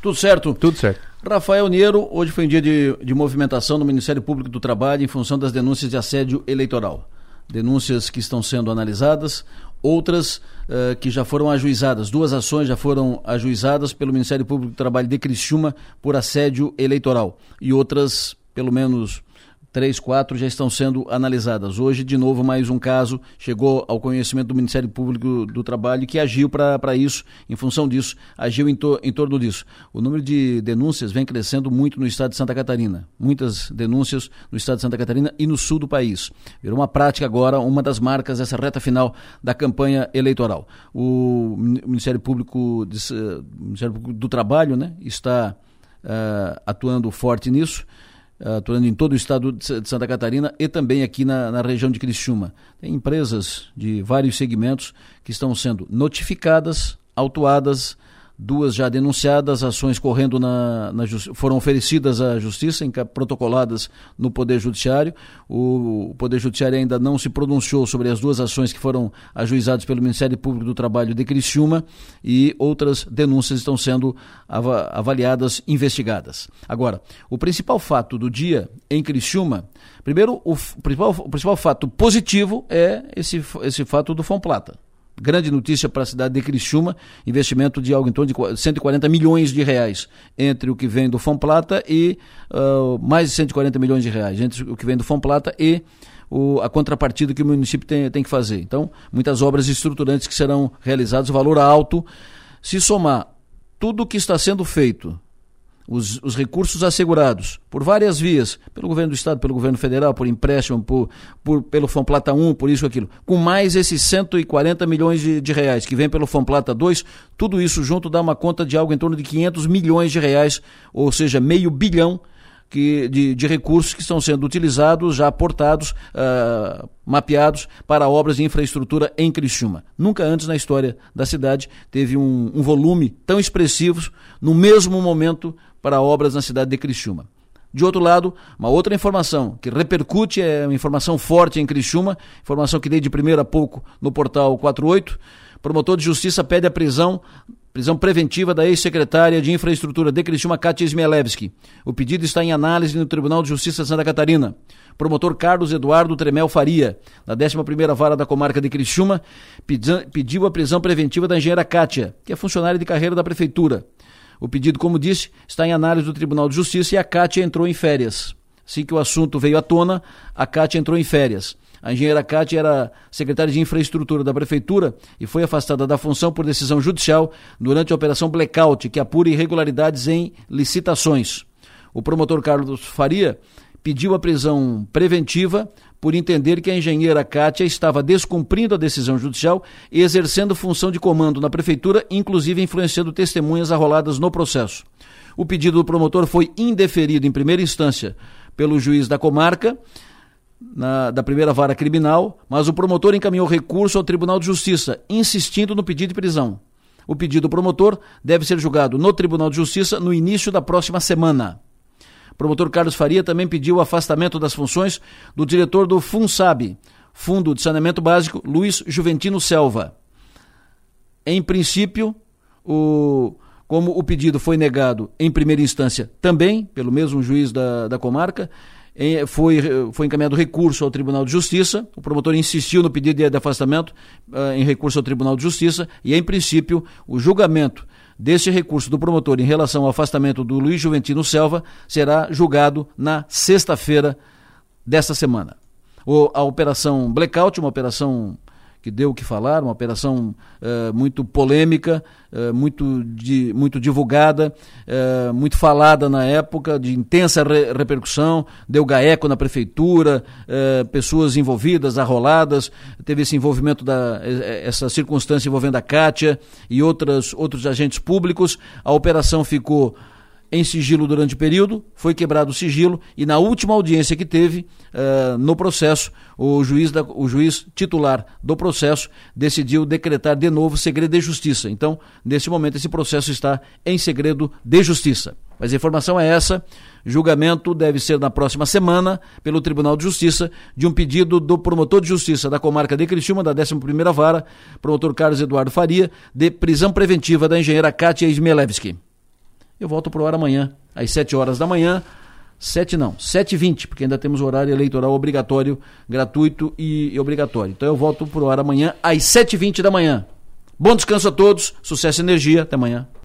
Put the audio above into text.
Tudo certo? Tudo certo. Rafael Niero, hoje foi um dia de, de movimentação no Ministério Público do Trabalho em função das denúncias de assédio eleitoral. Denúncias que estão sendo analisadas, outras uh, que já foram ajuizadas. Duas ações já foram ajuizadas pelo Ministério Público do Trabalho de Criciúma por assédio eleitoral. E outras, pelo menos três, quatro já estão sendo analisadas. Hoje, de novo, mais um caso chegou ao conhecimento do Ministério Público do Trabalho que agiu para isso, em função disso, agiu em, to, em torno disso. O número de denúncias vem crescendo muito no estado de Santa Catarina. Muitas denúncias no estado de Santa Catarina e no sul do país. Virou uma prática agora, uma das marcas dessa reta final da campanha eleitoral. O Ministério Público, de, Ministério Público do Trabalho né, está uh, atuando forte nisso atuando em todo o estado de Santa Catarina e também aqui na, na região de Criciúma. Tem empresas de vários segmentos que estão sendo notificadas, autuadas, duas já denunciadas, ações correndo na, na foram oferecidas à justiça, protocoladas no Poder Judiciário. O, o, Poder Judiciário ainda não se pronunciou sobre as duas ações que foram ajuizadas pelo Ministério Público do Trabalho de Criciúma e outras denúncias estão sendo avaliadas, investigadas. Agora, o principal fato do dia em Criciúma, primeiro, o principal, o principal fato positivo é esse, esse fato do Fomplata grande notícia para a cidade de Criciúma, investimento de algo em torno de 140 milhões de reais entre o que vem do Fomplata e uh, mais de 140 milhões de reais entre o que vem do Fomplata e o, a contrapartida que o município tem, tem que fazer. Então, muitas obras estruturantes que serão realizadas, valor alto. Se somar tudo o que está sendo feito os, os, recursos assegurados por várias vias, pelo governo do Estado, pelo governo federal, por empréstimo, por, por, pelo Fomplata 1, por isso aquilo, com mais esses 140 milhões de, de reais que vem pelo Fomplata 2, tudo isso junto dá uma conta de algo em torno de 500 milhões de reais, ou seja, meio bilhão que, de, de, recursos que estão sendo utilizados, já aportados, uh, mapeados para obras de infraestrutura em Criciúma. Nunca antes na história da cidade teve um, um volume tão expressivo no mesmo momento para obras na cidade de Criciúma. De outro lado, uma outra informação que repercute, é uma informação forte em Criciúma, informação que dei de primeira a pouco no portal 48. Promotor de Justiça pede a prisão, prisão preventiva da ex-secretária de Infraestrutura de Criciúma, Katia Smielewski. O pedido está em análise no Tribunal de Justiça de Santa Catarina. Promotor Carlos Eduardo Tremel Faria, da 11ª Vara da Comarca de Criciúma, pediu a prisão preventiva da engenheira Kátia, que é funcionária de carreira da Prefeitura. O pedido, como disse, está em análise do Tribunal de Justiça e a Cátia entrou em férias. Assim que o assunto veio à tona, a Cátia entrou em férias. A engenheira Cátia era secretária de infraestrutura da prefeitura e foi afastada da função por decisão judicial durante a operação Blackout, que apura irregularidades em licitações. O promotor Carlos Faria pediu a prisão preventiva por entender que a engenheira Kátia estava descumprindo a decisão judicial e exercendo função de comando na prefeitura, inclusive influenciando testemunhas arroladas no processo. O pedido do promotor foi indeferido em primeira instância pelo juiz da comarca, na, da primeira vara criminal, mas o promotor encaminhou recurso ao Tribunal de Justiça, insistindo no pedido de prisão. O pedido do promotor deve ser julgado no Tribunal de Justiça no início da próxima semana promotor Carlos Faria também pediu o afastamento das funções do diretor do FUNSAB, Fundo de Saneamento Básico, Luiz Juventino Selva. Em princípio, o, como o pedido foi negado em primeira instância também pelo mesmo juiz da, da comarca, foi, foi encaminhado recurso ao Tribunal de Justiça, o promotor insistiu no pedido de afastamento uh, em recurso ao Tribunal de Justiça e, em princípio, o julgamento deste recurso do promotor em relação ao afastamento do Luiz Juventino Selva será julgado na sexta-feira desta semana. O, a operação Blackout, uma operação que deu o que falar, uma operação uh, muito polêmica, uh, muito, muito divulgada, uh, muito falada na época, de intensa re repercussão, deu gaeco na prefeitura, pessoas envolvidas, arroladas, teve esse envolvimento, da, essa circunstância envolvendo a Kátia e outras, outros agentes públicos, a operação ficou em sigilo durante o período, foi quebrado o sigilo e na última audiência que teve uh, no processo, o juiz, da, o juiz titular do processo decidiu decretar de novo segredo de justiça. Então, nesse momento, esse processo está em segredo de justiça. Mas a informação é essa: julgamento deve ser na próxima semana pelo Tribunal de Justiça de um pedido do promotor de justiça da comarca de Criciúma, da 11ª Vara, promotor Carlos Eduardo Faria, de prisão preventiva da engenheira Kátia Smielewski. Eu volto pro ar amanhã, às 7 horas da manhã. 7 não, 7 e 20 porque ainda temos horário eleitoral obrigatório, gratuito e, obrigatório. Então eu volto pro ar amanhã às 7 e 20 da manhã. Bom descanso a todos, sucesso e energia, até amanhã.